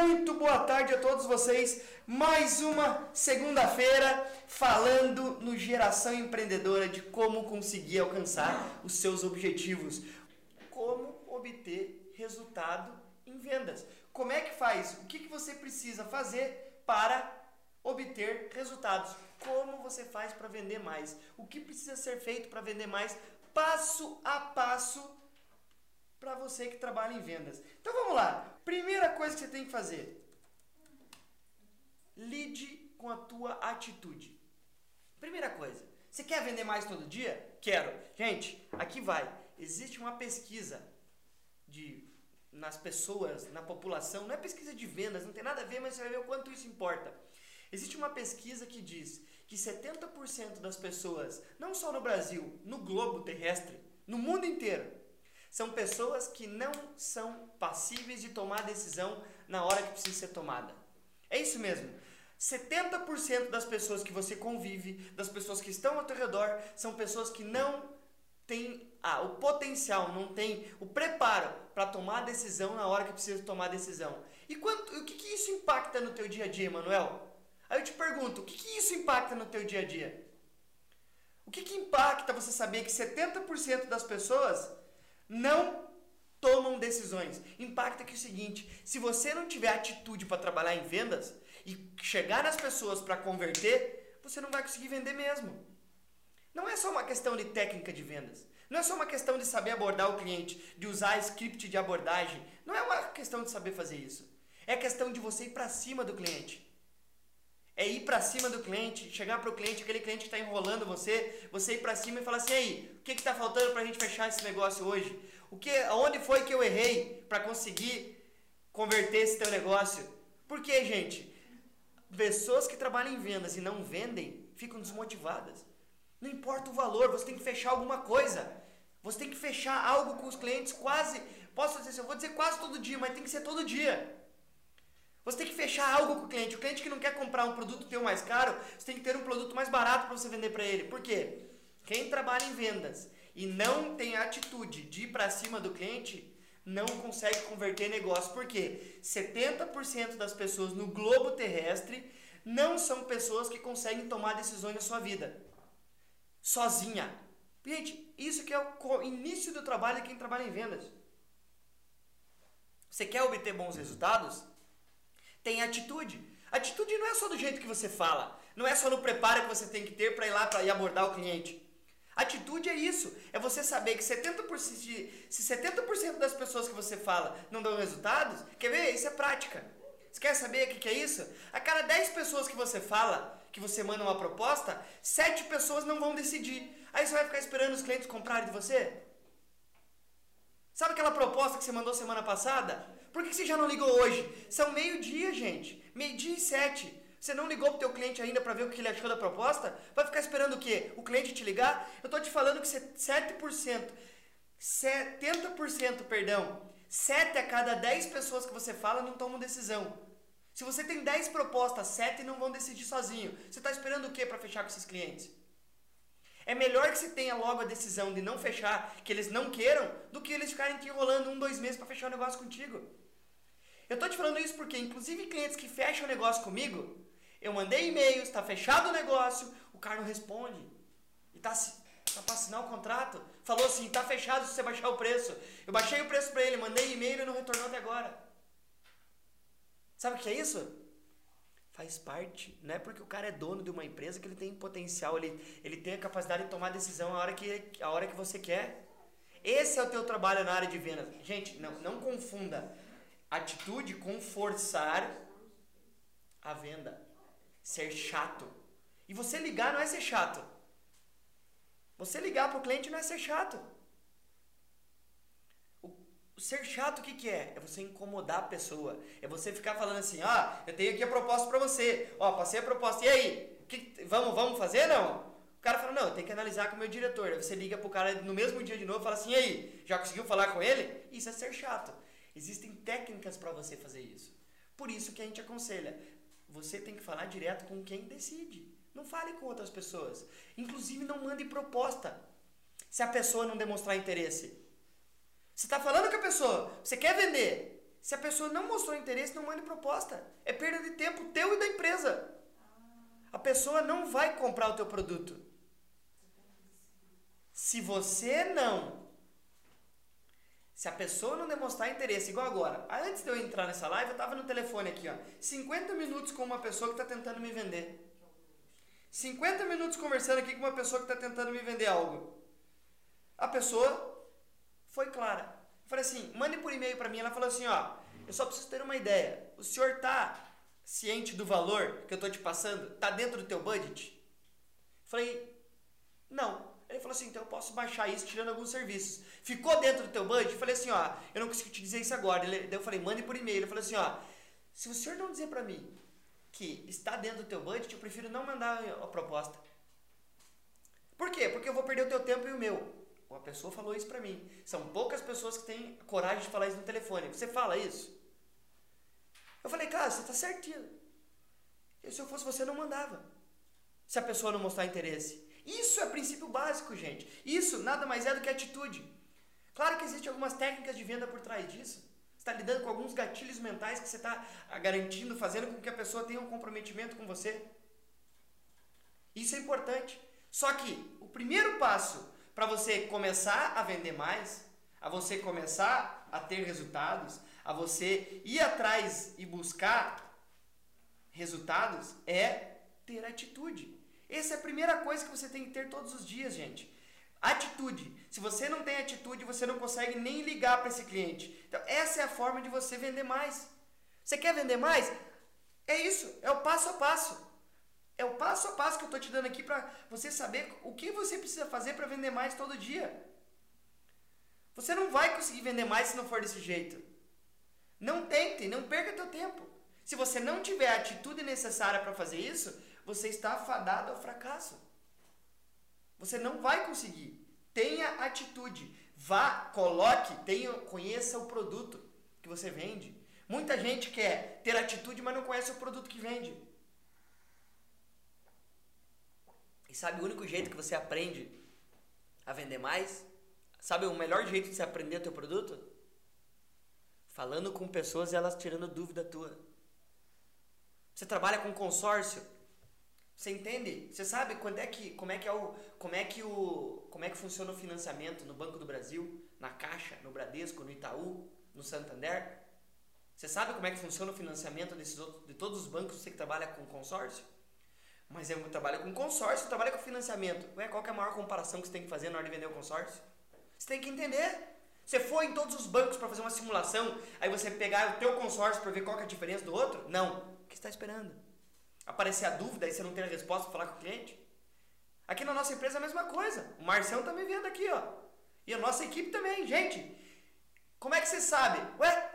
Muito boa tarde a todos vocês. Mais uma segunda-feira falando no Geração Empreendedora de como conseguir alcançar os seus objetivos, como obter resultado em vendas. Como é que faz? O que, que você precisa fazer para obter resultados? Como você faz para vender mais? O que precisa ser feito para vender mais? Passo a passo para você que trabalha em vendas. Então vamos lá. Primeira coisa que você tem que fazer: lide com a tua atitude. Primeira coisa, você quer vender mais todo dia? Quero. Gente, aqui vai. Existe uma pesquisa de nas pessoas, na população, não é pesquisa de vendas, não tem nada a ver, mas você vai ver o quanto isso importa. Existe uma pesquisa que diz que 70% das pessoas, não só no Brasil, no globo terrestre, no mundo inteiro, são pessoas que não são passíveis de tomar decisão na hora que precisa ser tomada. É isso mesmo. 70% das pessoas que você convive, das pessoas que estão ao teu redor, são pessoas que não têm ah, o potencial, não têm o preparo para tomar a decisão na hora que precisa tomar a decisão. E quanto, o que, que isso impacta no teu dia a dia, Manuel? Aí eu te pergunto, o que, que isso impacta no teu dia a dia? O que, que impacta você saber que 70% das pessoas não tomam decisões. Impacta que é o seguinte: se você não tiver atitude para trabalhar em vendas e chegar nas pessoas para converter, você não vai conseguir vender mesmo. Não é só uma questão de técnica de vendas. Não é só uma questão de saber abordar o cliente, de usar script de abordagem. Não é uma questão de saber fazer isso. É questão de você ir para cima do cliente é ir para cima do cliente, chegar para o cliente, aquele cliente que está enrolando você, você ir para cima e falar assim, aí, o que está faltando para a gente fechar esse negócio hoje? O que, onde foi que eu errei para conseguir converter esse teu negócio? Porque, gente, pessoas que trabalham em vendas e não vendem ficam desmotivadas. Não importa o valor, você tem que fechar alguma coisa. Você tem que fechar algo com os clientes quase, posso dizer, eu vou dizer quase todo dia, mas tem que ser todo dia. Você tem que fechar algo com o cliente. O cliente que não quer comprar um produto teu mais caro, você tem que ter um produto mais barato para você vender para ele. Por quê? Quem trabalha em vendas e não tem atitude de ir para cima do cliente, não consegue converter negócio. Por quê? 70% das pessoas no globo terrestre não são pessoas que conseguem tomar decisões na sua vida. Sozinha. Gente, isso que é o início do trabalho de quem trabalha em vendas. Você quer obter bons resultados? Tem atitude. Atitude não é só do jeito que você fala, não é só no preparo que você tem que ter para ir lá para ir abordar o cliente. Atitude é isso, é você saber que 70%, de, se 70% das pessoas que você fala não dão resultados, quer ver? Isso é prática. Você quer saber o que, que é isso? A cada 10 pessoas que você fala, que você manda uma proposta, 7 pessoas não vão decidir. Aí você vai ficar esperando os clientes comprarem de você? Sabe aquela proposta que você mandou semana passada? Por que você já não ligou hoje? São meio-dia, gente. Meio-dia e sete. Você não ligou pro teu cliente ainda para ver o que ele achou da proposta? Vai ficar esperando o quê? O cliente te ligar? Eu tô te falando que 7%, 70%, perdão, 7 a cada 10 pessoas que você fala não tomam decisão. Se você tem 10 propostas, 7 não vão decidir sozinho. Você está esperando o quê para fechar com esses clientes? É melhor que você tenha logo a decisão de não fechar, que eles não queiram, do que eles ficarem te enrolando um, dois meses para fechar o negócio contigo. Eu tô te falando isso porque, inclusive, clientes que fecham o negócio comigo, eu mandei e-mail, está fechado o negócio, o cara não responde. E tá, tá para assinar o contrato. Falou assim, tá fechado se você baixar o preço. Eu baixei o preço para ele, mandei e-mail e não retornou até agora. Sabe o que é isso? Faz parte. Não é porque o cara é dono de uma empresa que ele tem potencial, ele, ele tem a capacidade de tomar decisão a hora que, a hora que você quer. Esse é o teu trabalho na área de vendas. Gente, não, não confunda atitude com forçar a venda. Ser chato. E você ligar não é ser chato. Você ligar para o cliente não é ser chato. Ser chato o que, que é? É você incomodar a pessoa. É você ficar falando assim, ah, eu tenho aqui a proposta para você. Ó, passei a proposta. E aí? Que, vamos, vamos fazer não? O cara fala, não, tem que analisar com o meu diretor. Aí você liga pro cara no mesmo dia de novo e fala assim, e aí? Já conseguiu falar com ele? Isso é ser chato. Existem técnicas para você fazer isso. Por isso que a gente aconselha. Você tem que falar direto com quem decide. Não fale com outras pessoas. Inclusive, não mande proposta. Se a pessoa não demonstrar interesse. Você está falando com a pessoa, você quer vender, Se a pessoa não mostrou interesse, não mande proposta. É perda de tempo teu e da empresa. A pessoa não vai comprar o teu produto. Se você não se a pessoa não demonstrar interesse, igual agora, antes de eu entrar nessa live, eu tava no telefone aqui, ó, 50 minutos com uma pessoa que está tentando me vender. 50 minutos conversando aqui com uma pessoa que está tentando me vender algo. A pessoa foi clara. Eu falei assim, mande por e-mail para mim. Ela falou assim, ó, eu só preciso ter uma ideia. O senhor tá ciente do valor que eu tô te passando? Tá dentro do teu budget? Eu falei, não. Ele falou assim, então eu posso baixar isso tirando alguns serviços. Ficou dentro do teu budget? Eu falei assim, ó, eu não consigo te dizer isso agora. Ele, daí eu falei, mande por e-mail. Ele falou assim, ó, se o senhor não dizer para mim que está dentro do teu budget, eu prefiro não mandar a proposta. Por quê? Porque eu vou perder o teu tempo e o meu. Uma pessoa falou isso pra mim. São poucas pessoas que têm coragem de falar isso no telefone. Você fala isso? Eu falei, cara, você tá certinho. E se eu fosse você, não mandava. Se a pessoa não mostrar interesse. Isso é princípio básico, gente. Isso nada mais é do que atitude. Claro que existem algumas técnicas de venda por trás disso está lidando com alguns gatilhos mentais que você está ah, garantindo, fazendo com que a pessoa tenha um comprometimento com você. Isso é importante. Só que o primeiro passo para você começar a vender mais, a você começar a ter resultados, a você ir atrás e buscar resultados é ter atitude. Essa é a primeira coisa que você tem que ter todos os dias, gente. Atitude. Se você não tem atitude, você não consegue nem ligar para esse cliente. Então, essa é a forma de você vender mais. Você quer vender mais? É isso, é o passo a passo. É o passo a passo que eu estou te dando aqui para você saber o que você precisa fazer para vender mais todo dia. Você não vai conseguir vender mais se não for desse jeito. Não tente, não perca teu tempo. Se você não tiver a atitude necessária para fazer isso, você está afadado ao fracasso. Você não vai conseguir. Tenha atitude. Vá, coloque, tenha, conheça o produto que você vende. Muita gente quer ter atitude, mas não conhece o produto que vende. E sabe o único jeito que você aprende a vender mais? Sabe o melhor jeito de você aprender o teu produto? Falando com pessoas e elas tirando dúvida tua. Você trabalha com consórcio, você entende? Você sabe quando é que, como é que é o, como é que o, como é que funciona o financiamento no Banco do Brasil, na Caixa, no Bradesco, no Itaú, no Santander? Você sabe como é que funciona o financiamento desses outros, de todos os bancos você que trabalha com consórcio? Mas eu trabalho com consórcio, trabalho com financiamento. Ué, qual é a maior comparação que você tem que fazer na hora de vender o consórcio? Você tem que entender. Você foi em todos os bancos para fazer uma simulação, aí você pegar o teu consórcio para ver qual é a diferença do outro? Não. O que está esperando? Aparecer a dúvida e você não ter a resposta para falar com o cliente? Aqui na nossa empresa é a mesma coisa. O Marcelo tá vendo aqui, ó. E a nossa equipe também. Gente, como é que você sabe? Ué,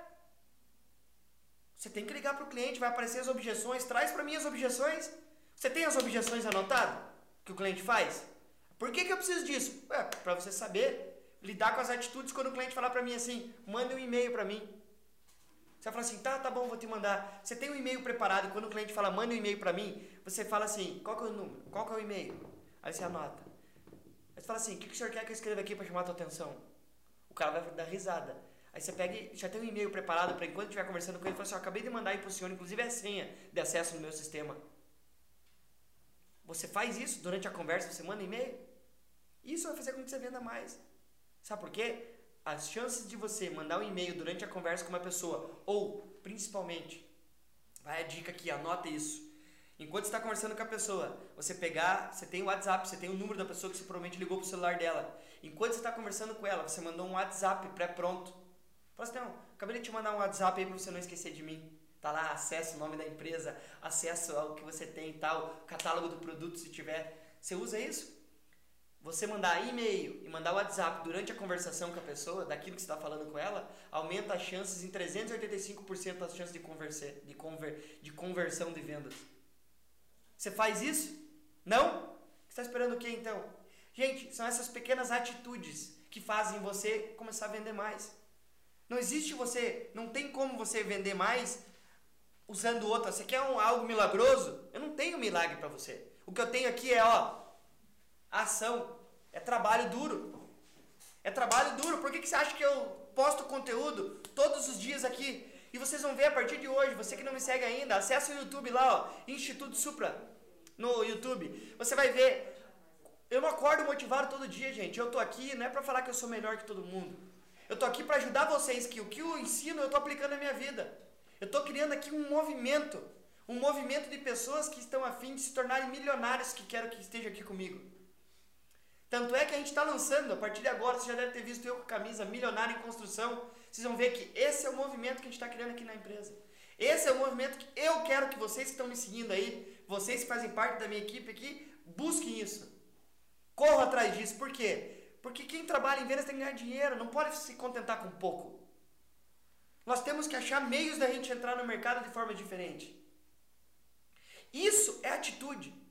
você tem que ligar para o cliente, vai aparecer as objeções, traz para mim as objeções. Você tem as objeções anotadas que o cliente faz? Por que, que eu preciso disso? Ué, para você saber lidar com as atitudes quando o cliente falar para mim assim, manda um e-mail para mim. Você vai falar assim, tá, tá bom, vou te mandar. Você tem um e-mail preparado, quando o cliente fala, manda um e-mail para mim, você fala assim, qual que é o número? Qual que é o e-mail? Aí você anota. Aí você fala assim, o que, que o senhor quer que eu escreva aqui para chamar a tua atenção? O cara vai dar risada. Aí você pega e já tem um e-mail preparado para enquanto estiver conversando com ele, fala assim, acabei de mandar aí pro senhor, inclusive é a senha de acesso no meu sistema. Você faz isso durante a conversa, você manda e-mail? Isso vai fazer com que você venda mais. Sabe por quê? As chances de você mandar um e-mail durante a conversa com uma pessoa, ou principalmente, vai a dica aqui, anota isso. Enquanto está conversando com a pessoa, você pegar, você tem o WhatsApp, você tem o número da pessoa que você provavelmente ligou para o celular dela. Enquanto você está conversando com ela, você mandou um WhatsApp pré-pronto. Fala assim, não, acabei de te mandar um WhatsApp aí para você não esquecer de mim. Tá lá, acesso o nome da empresa, acesso ao que você tem e tal, catálogo do produto se tiver. Você usa isso? Você mandar e-mail e mandar WhatsApp durante a conversação com a pessoa, daquilo que você está falando com ela, aumenta as chances em 385% as chances de, converser, de, conver, de conversão de vendas. Você faz isso? Não? Você está esperando o que então? Gente, são essas pequenas atitudes que fazem você começar a vender mais. Não existe você, não tem como você vender mais usando outra. Você quer um, algo milagroso? Eu não tenho milagre para você. O que eu tenho aqui é, ó, ação. É trabalho duro. É trabalho duro. Por que, que você acha que eu posto conteúdo todos os dias aqui? E vocês vão ver a partir de hoje, você que não me segue ainda, acessa o YouTube lá, ó, Instituto Supra, no YouTube. Você vai ver. Eu não acordo motivado todo dia, gente. Eu tô aqui não é para falar que eu sou melhor que todo mundo. Eu tô aqui para ajudar vocês que o que eu ensino eu tô aplicando na minha vida. Eu tô criando aqui um movimento, um movimento de pessoas que estão afim de se tornarem milionários que quero que esteja aqui comigo. Tanto é que a gente está lançando, a partir de agora, você já deve ter visto eu com a camisa Milionário em Construção. Vocês vão ver que esse é o movimento que a gente está criando aqui na empresa. Esse é o movimento que eu quero que vocês que estão me seguindo aí, vocês que fazem parte da minha equipe aqui, busquem isso. Corram atrás disso. Por quê? Porque quem trabalha em vendas tem que ganhar dinheiro, não pode se contentar com pouco. Nós temos que achar meios da gente entrar no mercado de forma diferente. Isso é atitude.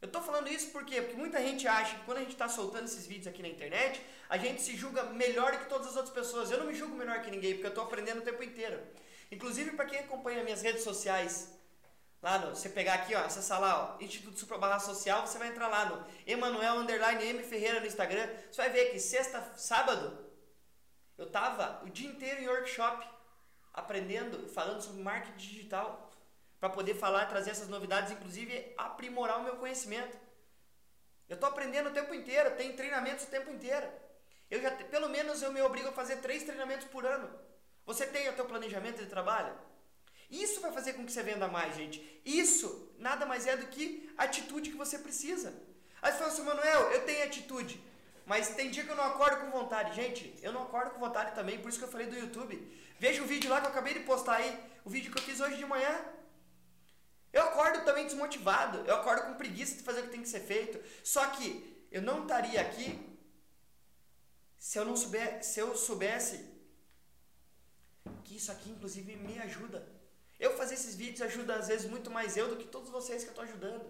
Eu estou falando isso? Porque muita gente acha que quando a gente está soltando esses vídeos aqui na internet, a gente se julga melhor que todas as outras pessoas. Eu não me julgo melhor que ninguém, porque eu estou aprendendo o tempo inteiro. Inclusive, para quem acompanha minhas redes sociais, lá no, você pegar aqui, ó, acessar lá, ó, Instituto Supra Barra Social, você vai entrar lá no Emanuel Underline M Ferreira no Instagram. Você vai ver que sexta, sábado, eu tava o dia inteiro em workshop, aprendendo, falando sobre marketing digital para poder falar, trazer essas novidades, inclusive aprimorar o meu conhecimento. Eu estou aprendendo o tempo inteiro, tem treinamentos o tempo inteiro. Eu já, pelo menos eu me obrigo a fazer três treinamentos por ano. Você tem o teu planejamento de trabalho? Isso vai fazer com que você venda mais, gente. Isso nada mais é do que a atitude que você precisa. Aí você fala assim, Manuel, eu tenho atitude, mas tem dia que eu não acordo com vontade. Gente, eu não acordo com vontade também, por isso que eu falei do YouTube. Veja o vídeo lá que eu acabei de postar aí, o vídeo que eu fiz hoje de manhã. Eu acordo também desmotivado, eu acordo com preguiça de fazer o que tem que ser feito. Só que eu não estaria aqui se eu não souber, se eu soubesse que isso aqui inclusive me ajuda. Eu fazer esses vídeos ajuda às vezes muito mais eu do que todos vocês que eu estou ajudando.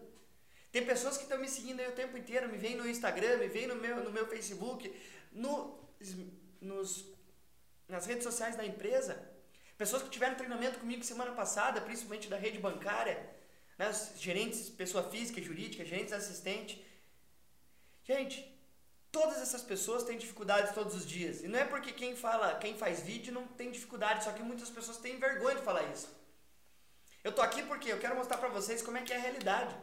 Tem pessoas que estão me seguindo aí o tempo inteiro, me vêm no Instagram, me vêm no meu, no meu Facebook, no, nos, nas redes sociais da empresa. Pessoas que tiveram treinamento comigo semana passada, principalmente da rede bancária, né, gerentes, pessoa física, jurídica, gerentes assistente. Gente, todas essas pessoas têm dificuldades todos os dias. E não é porque quem fala, quem faz vídeo não tem dificuldade, só que muitas pessoas têm vergonha de falar isso. Eu tô aqui porque eu quero mostrar para vocês como é que é a realidade.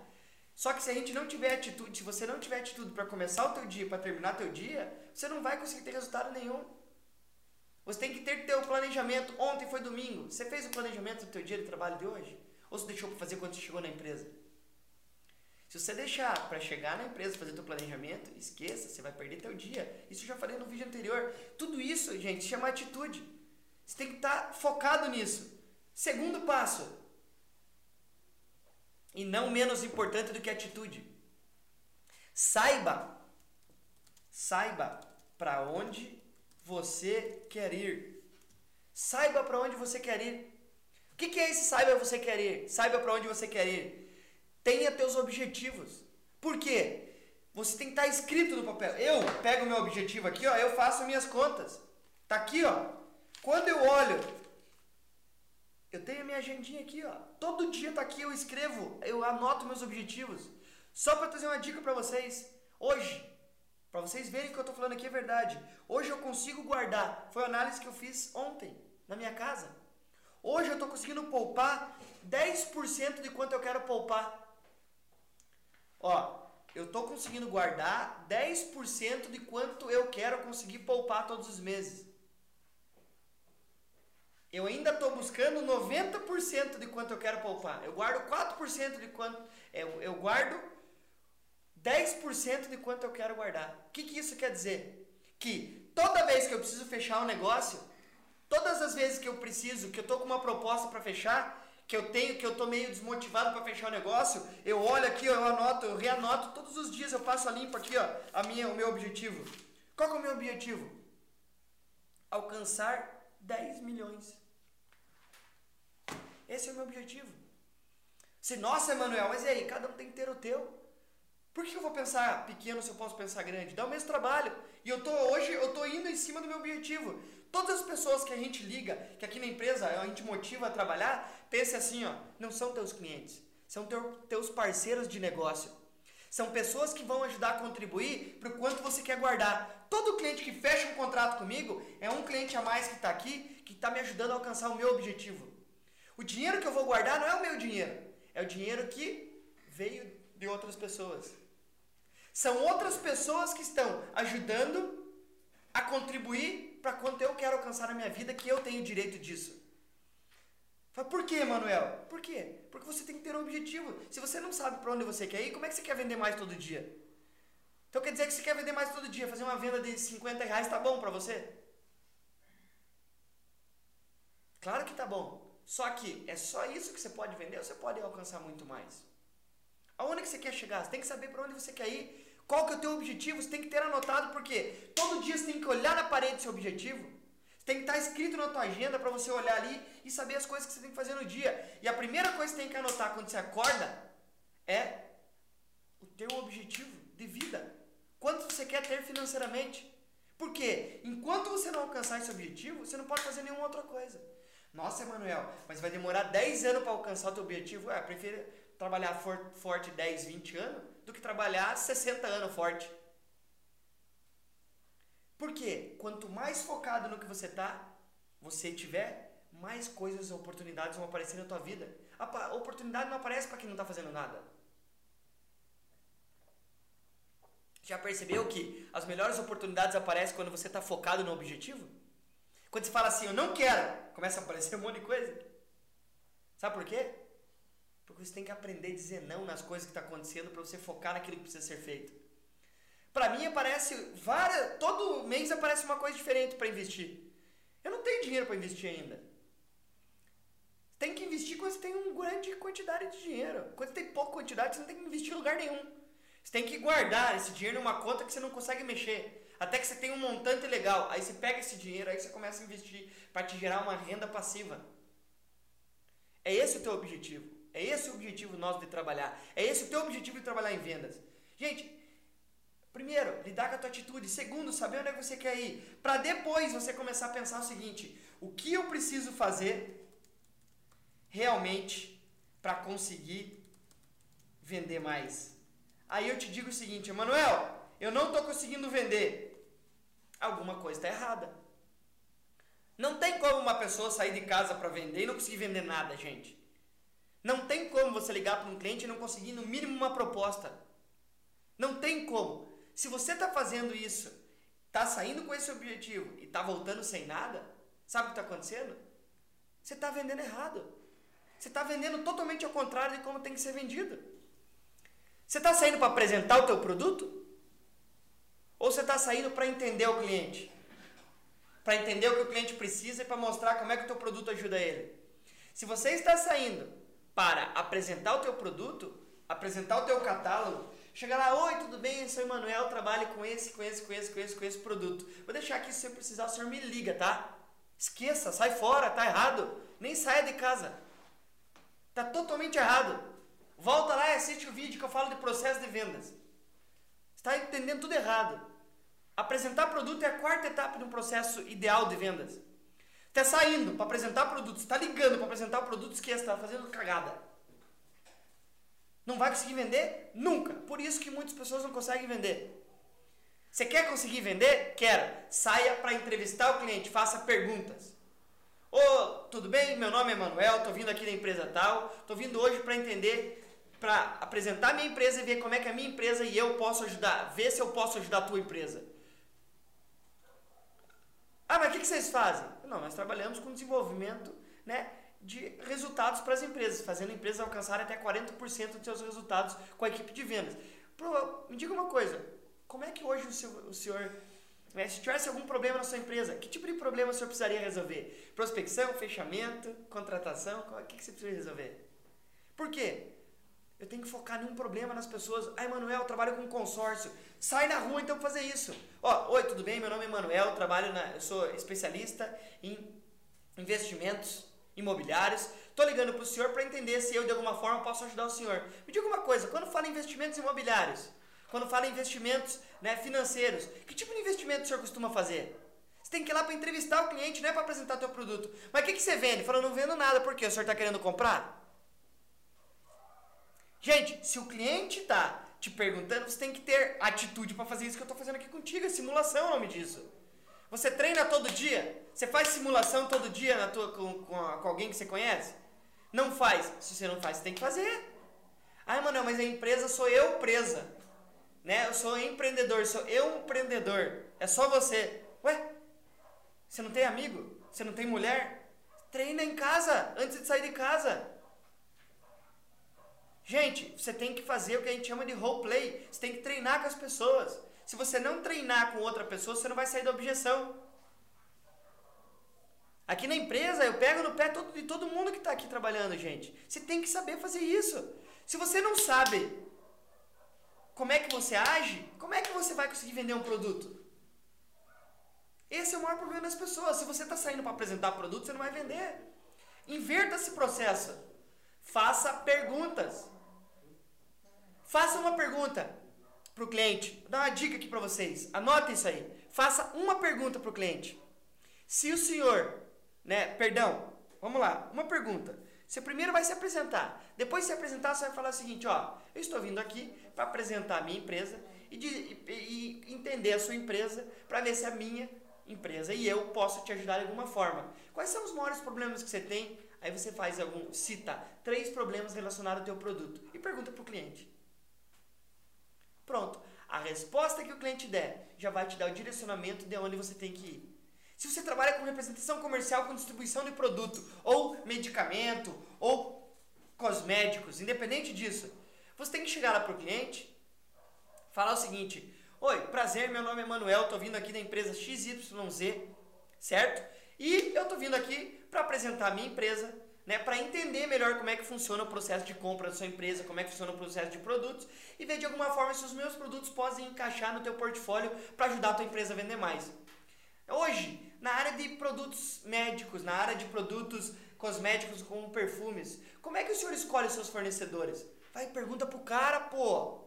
Só que se a gente não tiver atitude, se você não tiver atitude para começar o teu dia, para terminar teu dia, você não vai conseguir ter resultado nenhum. Você tem que ter teu planejamento. Ontem foi domingo. Você fez o planejamento do teu dia de trabalho de hoje? Ou você deixou para fazer quando você chegou na empresa? Se você deixar para chegar na empresa fazer teu planejamento, esqueça, você vai perder teu dia. Isso eu já falei no vídeo anterior. Tudo isso, gente, chama atitude. Você tem que estar tá focado nisso. Segundo passo. E não menos importante do que atitude. Saiba. Saiba para onde você quer ir. Saiba para onde você quer ir. O que, que é esse saiba você quer ir? Saiba para onde você quer ir. Tenha teus objetivos. Por quê? Você tem que estar tá escrito no papel. Eu pego meu objetivo aqui, ó, eu faço minhas contas. Tá aqui, ó. Quando eu olho, eu tenho a minha agendinha aqui, ó. Todo dia tá aqui, eu escrevo, eu anoto meus objetivos. Só para trazer uma dica para vocês. Hoje, para vocês verem que o que eu estou falando aqui é verdade. Hoje eu consigo guardar. Foi a análise que eu fiz ontem, na minha casa. Hoje eu estou conseguindo poupar 10% de quanto eu quero poupar. Ó, eu estou conseguindo guardar 10% de quanto eu quero conseguir poupar todos os meses. Eu ainda estou buscando 90% de quanto eu quero poupar. Eu guardo 4% de quanto. Eu, eu guardo 10% de quanto eu quero guardar. O que, que isso quer dizer? Que toda vez que eu preciso fechar um negócio, todas as vezes que eu preciso, que eu estou com uma proposta para fechar, que eu tenho, que eu estou meio desmotivado para fechar o negócio, eu olho aqui, eu anoto, eu reanoto, todos os dias eu passo a limpo aqui, ó, a minha, o meu objetivo. Qual é o meu objetivo? Alcançar 10 milhões. Esse é o meu objetivo. Se, nossa, Emanuel, mas e aí? Cada um tem que ter o teu. Por que eu vou pensar pequeno se eu posso pensar grande? Dá o mesmo trabalho. E eu tô hoje eu tô indo em cima do meu objetivo. Todas as pessoas que a gente liga, que aqui na empresa a gente motiva a trabalhar, pense assim, ó, não são teus clientes, são teu, teus parceiros de negócio. São pessoas que vão ajudar a contribuir para o quanto você quer guardar. Todo cliente que fecha um contrato comigo é um cliente a mais que está aqui, que está me ajudando a alcançar o meu objetivo. O dinheiro que eu vou guardar não é o meu dinheiro, é o dinheiro que veio de outras pessoas. São outras pessoas que estão ajudando a contribuir para quanto eu quero alcançar na minha vida, que eu tenho direito disso. Por que, Manuel? Por quê? Porque você tem que ter um objetivo. Se você não sabe para onde você quer ir, como é que você quer vender mais todo dia? Então quer dizer que você quer vender mais todo dia, fazer uma venda de 50 reais tá bom para você? Claro que tá bom. Só que é só isso que você pode vender ou você pode alcançar muito mais? Aonde que você quer chegar? Você tem que saber para onde você quer ir. Qual que é o teu objetivo? Você tem que ter anotado porque todo dia você tem que olhar na parede seu objetivo tem que estar escrito na tua agenda para você olhar ali e saber as coisas que você tem que fazer no dia. E a primeira coisa que você tem que anotar quando você acorda é o teu objetivo de vida. Quanto você quer ter financeiramente? Porque enquanto você não alcançar esse objetivo, você não pode fazer nenhuma outra coisa. Nossa, Emanuel, mas vai demorar 10 anos para alcançar o teu objetivo. É, prefiro trabalhar forte 10, 20 anos do que trabalhar 60 anos forte. Porque quanto mais focado no que você tá, você tiver, mais coisas, oportunidades vão aparecer na tua vida. A oportunidade não aparece para quem não está fazendo nada. Já percebeu que as melhores oportunidades aparecem quando você está focado no objetivo? Quando você fala assim, eu não quero, começa a aparecer um monte de coisa. Sabe por quê? Porque você tem que aprender a dizer não nas coisas que estão tá acontecendo para você focar naquilo que precisa ser feito. Para mim aparece várias, todo mês aparece uma coisa diferente para investir. Eu não tenho dinheiro para investir ainda. Tem que investir quando você tem uma grande quantidade de dinheiro. Quando você tem pouca quantidade, você não tem que investir em lugar nenhum. Você tem que guardar esse dinheiro numa conta que você não consegue mexer. Até que você tenha um montante legal. Aí você pega esse dinheiro, aí você começa a investir para te gerar uma renda passiva. É esse o teu objetivo. É esse o objetivo nosso de trabalhar. É esse o teu objetivo de trabalhar em vendas. Gente, Primeiro, lidar com a tua atitude. Segundo, saber onde é que você quer ir. Para depois você começar a pensar o seguinte: o que eu preciso fazer realmente para conseguir vender mais? Aí eu te digo o seguinte, Emanuel, eu não estou conseguindo vender. Alguma coisa está errada. Não tem como uma pessoa sair de casa para vender e não conseguir vender nada, gente. Não tem como você ligar para um cliente e não conseguir no mínimo uma proposta. Não tem como. Se você está fazendo isso, está saindo com esse objetivo e está voltando sem nada, sabe o que está acontecendo? Você está vendendo errado. Você está vendendo totalmente ao contrário de como tem que ser vendido. Você está saindo para apresentar o teu produto? Ou você está saindo para entender o cliente? Para entender o que o cliente precisa e para mostrar como é que o teu produto ajuda ele. Se você está saindo para apresentar o teu produto, apresentar o teu catálogo, Chega lá, oi, tudo bem? Eu sou Emanuel, trabalho com esse, com esse, com esse, com esse, com esse produto. Vou deixar aqui, se você precisar, o senhor me liga, tá? Esqueça, sai fora, tá errado. Nem saia de casa. Tá totalmente errado. Volta lá e assiste o vídeo que eu falo de processo de vendas. Está entendendo tudo errado. Apresentar produto é a quarta etapa de um processo ideal de vendas. Está saindo para apresentar produto, está ligando para apresentar o produto, esqueça, está fazendo cagada. Não vai conseguir vender? Nunca. Por isso que muitas pessoas não conseguem vender. Você quer conseguir vender? Quero. Saia para entrevistar o cliente, faça perguntas. Ô, oh, tudo bem? Meu nome é Manuel, estou vindo aqui da empresa tal. Estou vindo hoje para entender, para apresentar minha empresa e ver como é que a minha empresa e eu posso ajudar. Ver se eu posso ajudar a tua empresa. Ah, mas o que, que vocês fazem? Não, nós trabalhamos com desenvolvimento, né? de resultados para as empresas, fazendo empresas alcançarem até 40% dos seus resultados com a equipe de vendas. Me diga uma coisa, como é que hoje o, seu, o senhor, né, se tivesse algum problema na sua empresa, que tipo de problema o senhor precisaria resolver? Prospecção, fechamento, contratação, o que, que você precisa resolver? Por quê? Eu tenho que focar em um problema nas pessoas. Ah, Emanuel, trabalho com consórcio. Sai na rua então fazer isso. Ó, oi, tudo bem? Meu nome é Emanuel, trabalho na, eu sou especialista em investimentos imobiliários. Estou ligando para o senhor para entender se eu de alguma forma posso ajudar o senhor. Me diga uma coisa, quando fala em investimentos imobiliários, quando fala em investimentos né, financeiros, que tipo de investimento o senhor costuma fazer? Você tem que ir lá para entrevistar o cliente, não é para apresentar teu produto. Mas o que, que você vende? Fala, não vendo nada, porque o senhor está querendo comprar? Gente, se o cliente está te perguntando, você tem que ter atitude para fazer isso que eu tô fazendo aqui contigo. É simulação o nome disso. Você treina todo dia? Você faz simulação todo dia na tua, com, com, com alguém que você conhece? Não faz. Se você não faz, você tem que fazer. Ai, Manuel, mas a empresa sou eu presa. Né? Eu sou empreendedor, sou eu empreendedor. É só você. Ué? Você não tem amigo? Você não tem mulher? Treina em casa, antes de sair de casa. Gente, você tem que fazer o que a gente chama de role play. Você tem que treinar com as pessoas. Se você não treinar com outra pessoa, você não vai sair da objeção. Aqui na empresa, eu pego no pé todo, de todo mundo que está aqui trabalhando, gente. Você tem que saber fazer isso. Se você não sabe como é que você age, como é que você vai conseguir vender um produto? Esse é o maior problema das pessoas. Se você está saindo para apresentar produto, você não vai vender. Inverta esse processo. Faça perguntas. Faça uma pergunta para o cliente. Vou dar uma dica aqui para vocês. Anotem isso aí. Faça uma pergunta para o cliente. Se o senhor, né, perdão, vamos lá, uma pergunta. Você primeiro vai se apresentar. Depois de se apresentar, você vai falar o seguinte, ó, eu estou vindo aqui para apresentar a minha empresa e, de, e, e entender a sua empresa para ver se a minha empresa e eu posso te ajudar de alguma forma. Quais são os maiores problemas que você tem? Aí você faz algum, cita três problemas relacionados ao teu produto e pergunta para o cliente. Pronto. A resposta que o cliente der já vai te dar o direcionamento de onde você tem que ir. Se você trabalha com representação comercial, com distribuição de produto, ou medicamento, ou cosméticos, independente disso, você tem que chegar lá para o cliente, falar o seguinte: Oi, prazer, meu nome é Manuel, estou vindo aqui da empresa XYZ, certo? E eu estou vindo aqui para apresentar a minha empresa, né, para entender melhor como é que funciona o processo de compra da sua empresa, como é que funciona o processo de produtos e ver de alguma forma se os meus produtos podem encaixar no teu portfólio para ajudar a tua empresa a vender mais. Hoje, na área de produtos médicos, na área de produtos cosméticos como perfumes, como é que o senhor escolhe os seus fornecedores? Vai pergunta pro cara, pô.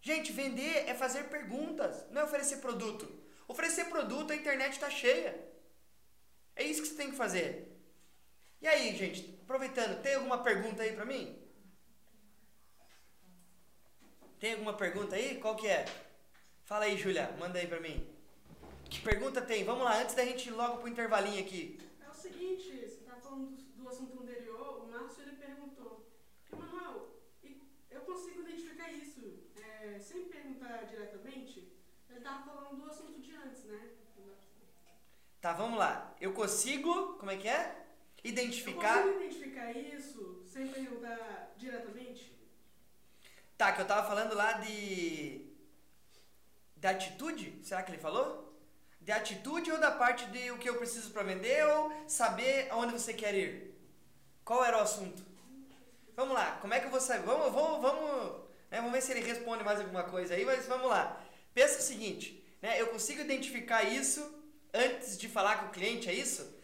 Gente, vender é fazer perguntas, não é oferecer produto. Oferecer produto, a internet está cheia. É isso que você tem que fazer. E aí, gente, aproveitando, tem alguma pergunta aí para mim? Tem alguma pergunta aí? Qual que é? Fala aí, Julia, manda aí para mim. Que pergunta tem? Vamos lá, antes da gente ir logo pro intervalinho aqui. É o seguinte, você tá falando do, do assunto anterior, o Márcio ele perguntou, Emanuel, eu consigo identificar isso é, sem perguntar diretamente? Ele tava falando do assunto de antes, né? Tá, vamos lá. Eu consigo, como é que é? Identificar. Eu consigo identificar isso sem perguntar diretamente? Tá, que eu tava falando lá de. Da atitude? Será que ele falou? De atitude ou da parte de o que eu preciso para vender ou saber aonde você quer ir? Qual era o assunto? Vamos lá, como é que eu vou saber? Vamos, vamos, vamos, né? vamos ver se ele responde mais alguma coisa aí, mas vamos lá. Pensa o seguinte, né? Eu consigo identificar isso antes de falar com o cliente, é isso?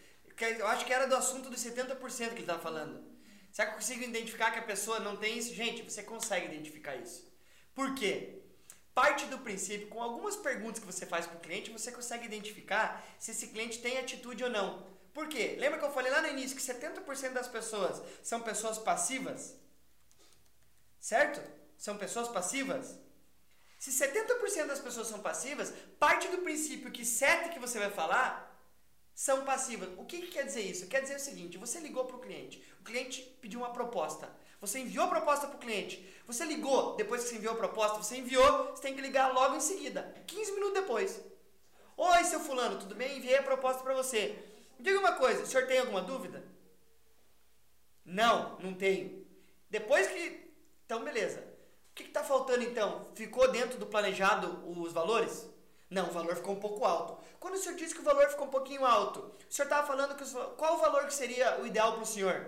Eu acho que era do assunto dos 70% que ele estava falando. Será que eu consigo identificar que a pessoa não tem isso? Gente, você consegue identificar isso. Por quê? Parte do princípio, com algumas perguntas que você faz para o cliente, você consegue identificar se esse cliente tem atitude ou não. Por quê? Lembra que eu falei lá no início que 70% das pessoas são pessoas passivas? Certo? São pessoas passivas? Se 70% das pessoas são passivas, parte do princípio que 7 que você vai falar são passivas. O que, que quer dizer isso? Quer dizer o seguinte: você ligou para o cliente, o cliente pediu uma proposta, você enviou a proposta para o cliente, você ligou depois que você enviou a proposta, você enviou, você tem que ligar logo em seguida, 15 minutos depois. Oi, seu fulano, tudo bem? Enviei a proposta para você. Me diga uma coisa, o senhor tem alguma dúvida? Não, não tenho. Depois que. Então, beleza. O que está faltando então? Ficou dentro do planejado os valores? Não, o valor ficou um pouco alto. Quando o senhor disse que o valor ficou um pouquinho alto, o senhor estava falando que os, qual o valor que seria o ideal para o senhor?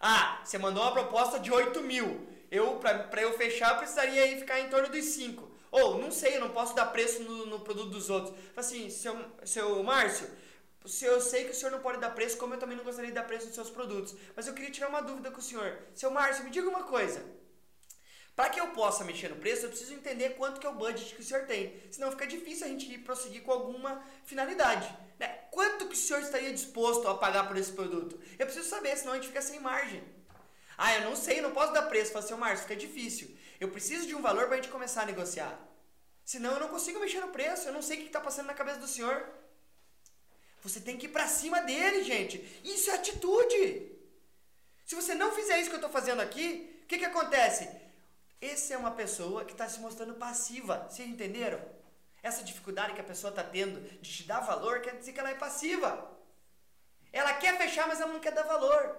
Ah, você mandou uma proposta de 8 mil. Eu, para eu fechar, precisaria aí ficar em torno dos 5. Ou, não sei, eu não posso dar preço no, no produto dos outros. Assim, seu, seu Márcio, se eu sei que o senhor não pode dar preço, como eu também não gostaria de dar preço nos seus produtos. Mas eu queria tirar uma dúvida com o senhor. Seu Márcio, me diga uma coisa. Para que eu possa mexer no preço, eu preciso entender quanto que é o budget que o senhor tem. Senão fica difícil a gente prosseguir com alguma finalidade. Né? Quanto que o senhor estaria disposto a pagar por esse produto? Eu preciso saber, senão a gente fica sem margem. Ah, eu não sei, não posso dar preço. Fala, seu Márcio, fica difícil. Eu preciso de um valor para a gente começar a negociar. Senão eu não consigo mexer no preço, eu não sei o que está passando na cabeça do senhor. Você tem que ir para cima dele, gente. Isso é atitude. Se você não fizer isso que eu estou fazendo aqui, o que, que acontece? Essa é uma pessoa que está se mostrando passiva. Vocês entenderam? Essa dificuldade que a pessoa está tendo de te dar valor quer dizer que ela é passiva. Ela quer fechar, mas ela não quer dar valor.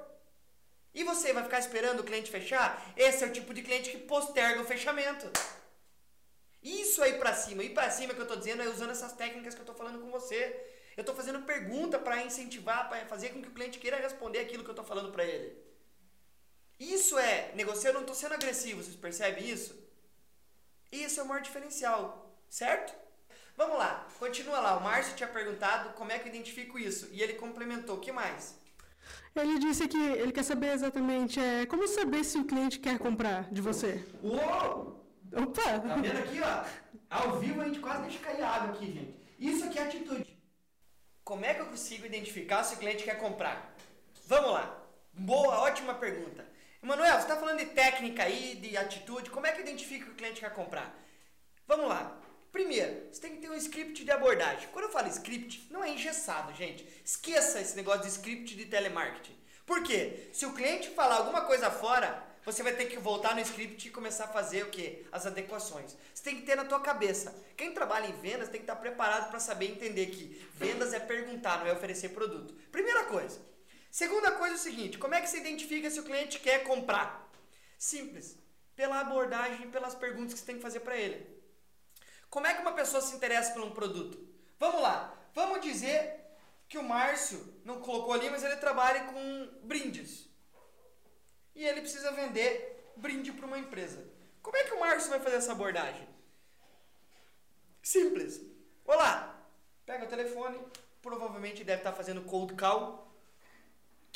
E você vai ficar esperando o cliente fechar? Esse é o tipo de cliente que posterga o fechamento. Isso aí para cima, ir para cima que eu estou dizendo é usando essas técnicas que eu estou falando com você. Eu estou fazendo pergunta para incentivar, para fazer com que o cliente queira responder aquilo que eu estou falando para ele. Isso é negociar, eu não estou sendo agressivo, vocês percebem isso? Isso é o maior diferencial, certo? Vamos lá, continua lá. O Márcio tinha perguntado como é que eu identifico isso. E ele complementou, o que mais? Ele disse que ele quer saber exatamente é, como saber se o cliente quer comprar de você. Uou! Opa! Tá vendo aqui, ó? Ao vivo a gente quase deixa cair água aqui, gente. Isso aqui é atitude. Como é que eu consigo identificar se o cliente quer comprar? Vamos lá. Boa, ótima pergunta. Emanuel, você está falando de técnica aí, de atitude. Como é que eu identifico que o cliente quer comprar? Vamos lá. Primeiro, você tem que ter um script de abordagem. Quando eu falo script, não é engessado, gente. Esqueça esse negócio de script de telemarketing. Por quê? Se o cliente falar alguma coisa fora, você vai ter que voltar no script e começar a fazer o quê? As adequações. Você tem que ter na tua cabeça. Quem trabalha em vendas tem que estar preparado para saber entender que vendas é perguntar, não é oferecer produto. Primeira coisa. Segunda coisa é o seguinte, como é que você identifica se o cliente quer comprar? Simples. Pela abordagem, pelas perguntas que você tem que fazer para ele. Como é que uma pessoa se interessa por um produto? Vamos lá. Vamos dizer que o Márcio não colocou ali, mas ele trabalha com brindes e ele precisa vender brinde para uma empresa. Como é que o Márcio vai fazer essa abordagem? Simples. Olá, pega o telefone, provavelmente deve estar fazendo cold call,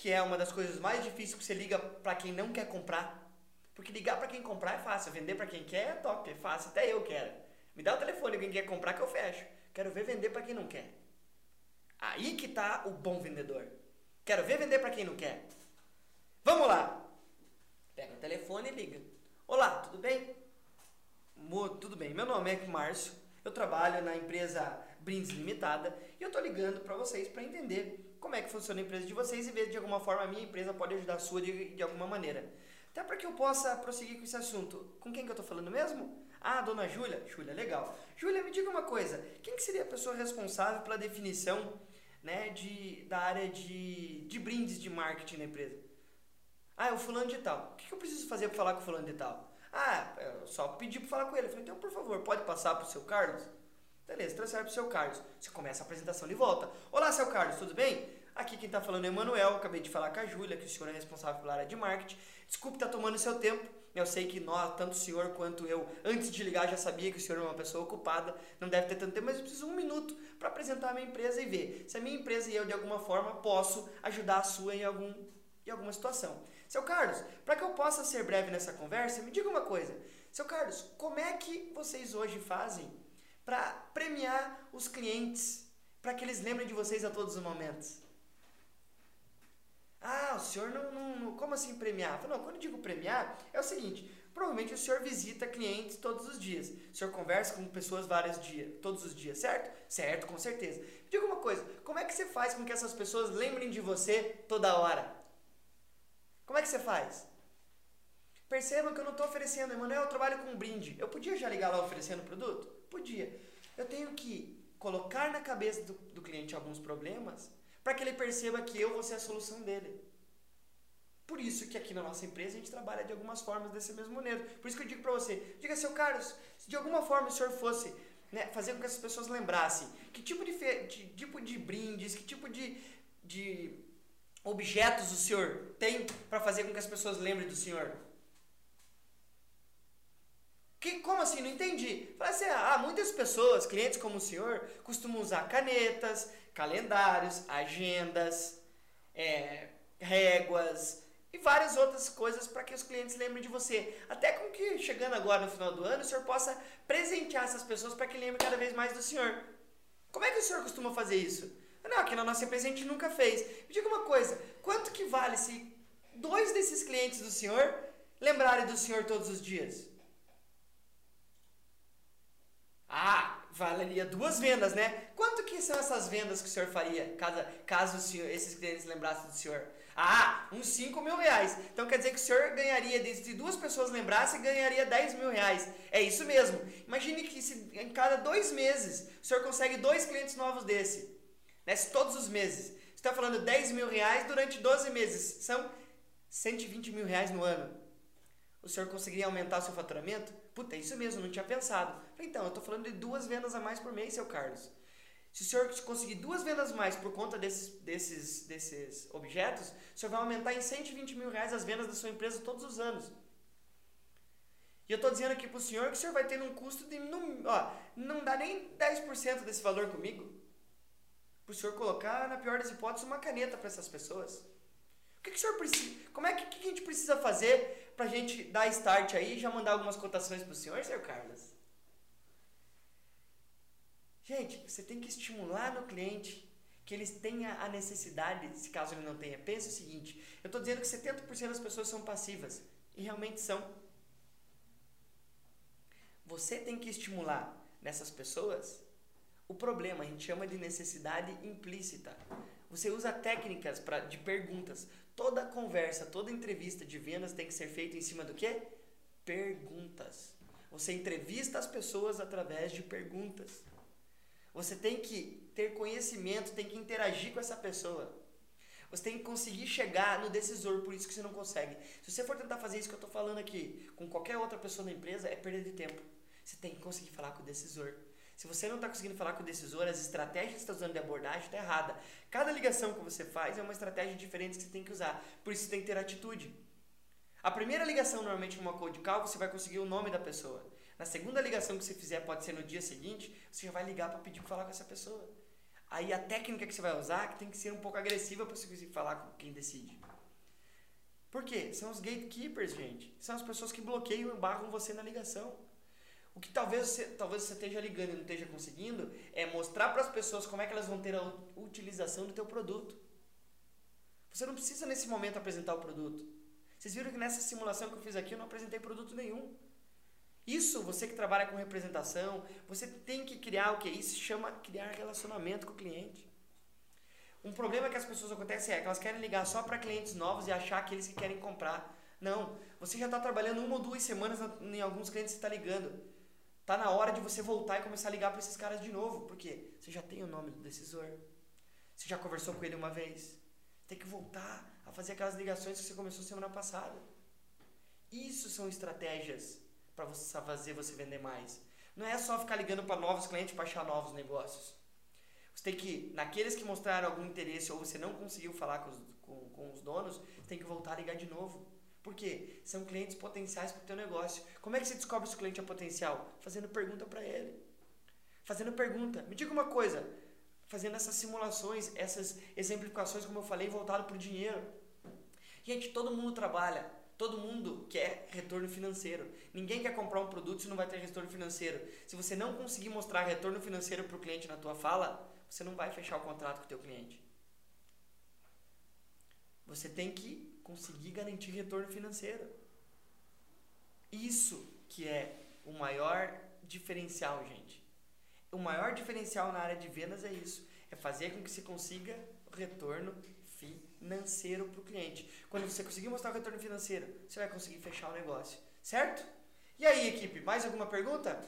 que é uma das coisas mais difíceis que você liga para quem não quer comprar. Porque ligar para quem comprar é fácil, vender para quem quer é top, é fácil, até eu quero. Me dá o telefone quem quer comprar que eu fecho. Quero ver vender para quem não quer. Aí que tá o bom vendedor. Quero ver vender para quem não quer. Vamos lá. Pega o telefone e liga. Olá, tudo bem? Mo, tudo bem. Meu nome é Márcio. Eu trabalho na empresa Brindes Limitada e eu tô ligando para vocês para entender como é que funciona a empresa de vocês e ver de alguma forma a minha empresa pode ajudar a sua de, de alguma maneira. Até para que eu possa prosseguir com esse assunto. Com quem que eu tô falando mesmo? Ah, dona Júlia. Júlia, legal. Júlia, me diga uma coisa. Quem que seria a pessoa responsável pela definição né, de, da área de, de brindes de marketing na empresa? Ah, é o fulano de tal. O que eu preciso fazer para falar com o fulano de tal? Ah, eu só pedi para falar com ele. Eu falei, então, por favor, pode passar para o seu Carlos? Beleza, transfere para o seu Carlos. Você começa a apresentação de volta. Olá, seu Carlos, tudo bem? Aqui quem está falando é o Emanuel. Acabei de falar com a Júlia, que o senhor é responsável pela área de marketing. Desculpe estar tá tomando seu tempo. Eu sei que nós, tanto o senhor quanto eu, antes de ligar, já sabia que o senhor é uma pessoa ocupada, não deve ter tanto tempo, mas eu preciso de um minuto para apresentar a minha empresa e ver se a minha empresa e eu, de alguma forma, posso ajudar a sua em, algum, em alguma situação. Seu Carlos, para que eu possa ser breve nessa conversa, me diga uma coisa. Seu Carlos, como é que vocês hoje fazem para premiar os clientes, para que eles lembrem de vocês a todos os momentos? Ah, o senhor não, não, como assim premiar? Não, quando eu digo premiar, é o seguinte, provavelmente o senhor visita clientes todos os dias. O senhor conversa com pessoas vários dias, todos os dias, certo? Certo, com certeza. Me diga uma coisa, como é que você faz com que essas pessoas lembrem de você toda hora? Como é que você faz? Perceba que eu não estou oferecendo, Emanuel, eu trabalho com um brinde. Eu podia já ligar lá oferecendo o produto? Podia. Eu tenho que colocar na cabeça do, do cliente alguns problemas para que ele perceba que eu vou ser a solução dele. Por isso que aqui na nossa empresa a gente trabalha de algumas formas desse mesmo maneira. Por isso que eu digo para você, diga seu Carlos, se de alguma forma o senhor fosse né, fazer com que as pessoas lembrassem que tipo de, de tipo de brindes, que tipo de, de objetos o senhor tem para fazer com que as pessoas lembrem do senhor? Que, como assim? Não entendi. Falei assim, ah, muitas pessoas, clientes como o senhor, costumam usar canetas, calendários, agendas, é, réguas e várias outras coisas para que os clientes lembrem de você. Até com que, chegando agora no final do ano, o senhor possa presentear essas pessoas para que lembrem cada vez mais do senhor. Como é que o senhor costuma fazer isso? Não, aqui na nossa empresa a gente nunca fez. Me diga uma coisa, quanto que vale se dois desses clientes do senhor lembrarem do senhor todos os dias? Ah, valeria duas vendas, né? Quanto que são essas vendas que o senhor faria caso, caso senhor, esses clientes lembrassem do senhor? Ah, uns 5 mil reais. Então quer dizer que o senhor ganharia, se duas pessoas lembrassem, ganharia 10 mil reais. É isso mesmo. Imagine que se, em cada dois meses o senhor consegue dois clientes novos desse. Né? Se todos os meses. Você está falando 10 mil reais durante 12 meses. São 120 mil reais no ano. O senhor conseguiria aumentar o seu faturamento? Puta, é isso mesmo, não tinha pensado. Então, eu estou falando de duas vendas a mais por mês, seu Carlos. Se o senhor conseguir duas vendas mais por conta desses, desses, desses objetos, o senhor vai aumentar em 120 mil reais as vendas da sua empresa todos os anos. E eu estou dizendo aqui para o senhor que o senhor vai ter um custo de. Não, ó, não dá nem 10% desse valor comigo. Para o senhor colocar, na pior das hipóteses, uma caneta para essas pessoas. Que, que o senhor precisa. Como é que, que a gente precisa fazer para a gente dar start aí e já mandar algumas cotações para o senhor, senhor Carlos? Gente, você tem que estimular no cliente que eles tenha a necessidade, se caso ele não tenha. Pense o seguinte: eu estou dizendo que 70% das pessoas são passivas e realmente são. Você tem que estimular nessas pessoas o problema, a gente chama de necessidade implícita. Você usa técnicas pra, de perguntas. Toda conversa, toda entrevista de vendas tem que ser feita em cima do quê? Perguntas. Você entrevista as pessoas através de perguntas. Você tem que ter conhecimento, tem que interagir com essa pessoa. Você tem que conseguir chegar no decisor, por isso que você não consegue. Se você for tentar fazer isso que eu estou falando aqui com qualquer outra pessoa na empresa, é perda de tempo. Você tem que conseguir falar com o decisor. Se você não está conseguindo falar com o decisor, as estratégias que você está usando de abordagem está errada. Cada ligação que você faz é uma estratégia diferente que você tem que usar. Por isso você tem que ter atitude. A primeira ligação, normalmente, numa cold call, você vai conseguir o nome da pessoa. Na segunda ligação que você fizer, pode ser no dia seguinte, você já vai ligar para pedir para falar com essa pessoa. Aí a técnica que você vai usar que tem que ser um pouco agressiva para você conseguir falar com quem decide. Por quê? São os gatekeepers, gente. São as pessoas que bloqueiam e barram você na ligação. O que talvez você, talvez você esteja ligando e não esteja conseguindo é mostrar para as pessoas como é que elas vão ter a utilização do teu produto. Você não precisa nesse momento apresentar o produto. Vocês viram que nessa simulação que eu fiz aqui eu não apresentei produto nenhum. Isso, você que trabalha com representação, você tem que criar o que? Isso chama criar relacionamento com o cliente. Um problema que as pessoas acontecem é que elas querem ligar só para clientes novos e achar aqueles que querem comprar. Não, você já está trabalhando uma ou duas semanas em alguns clientes que está ligando. Tá na hora de você voltar e começar a ligar para esses caras de novo, porque você já tem o nome do decisor. Você já conversou com ele uma vez. Tem que voltar a fazer aquelas ligações que você começou semana passada. Isso são estratégias para você fazer você vender mais. Não é só ficar ligando para novos clientes para achar novos negócios. Você tem que, naqueles que mostraram algum interesse ou você não conseguiu falar com os, com, com os donos, tem que voltar a ligar de novo. Por quê? São clientes potenciais para o teu negócio. Como é que você descobre se o cliente é potencial? Fazendo pergunta para ele. Fazendo pergunta. Me diga uma coisa. Fazendo essas simulações, essas exemplificações, como eu falei, voltado para o dinheiro. Gente, todo mundo trabalha Todo mundo quer retorno financeiro. Ninguém quer comprar um produto se não vai ter retorno financeiro. Se você não conseguir mostrar retorno financeiro para o cliente na tua fala, você não vai fechar o contrato com o teu cliente. Você tem que conseguir garantir retorno financeiro. Isso que é o maior diferencial, gente. O maior diferencial na área de vendas é isso, é fazer com que você consiga retorno financeiro para o cliente. Quando você conseguir mostrar o retorno financeiro, você vai conseguir fechar o negócio. Certo? E aí, equipe, mais alguma pergunta?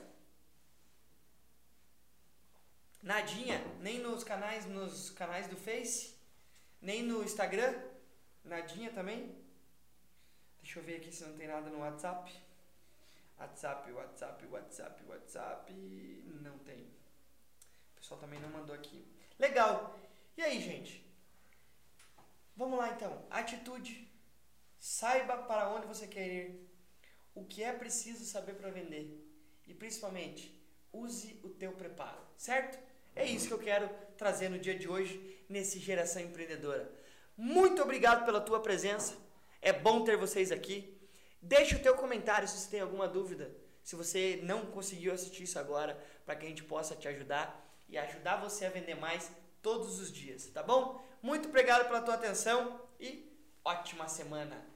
Nadinha, nem nos canais, nos canais do Face, nem no Instagram. Nadinha também. Deixa eu ver aqui se não tem nada no WhatsApp. WhatsApp, WhatsApp, WhatsApp, WhatsApp. Não tem. O pessoal também não mandou aqui. Legal. E aí, gente? Vamos lá então. Atitude. Saiba para onde você quer ir. O que é preciso saber para vender. E principalmente, use o teu preparo, certo? É isso que eu quero trazer no dia de hoje nesse Geração Empreendedora. Muito obrigado pela tua presença. É bom ter vocês aqui. Deixe o teu comentário se você tem alguma dúvida. Se você não conseguiu assistir isso agora, para que a gente possa te ajudar e ajudar você a vender mais todos os dias, tá bom? Muito obrigado pela tua atenção e ótima semana.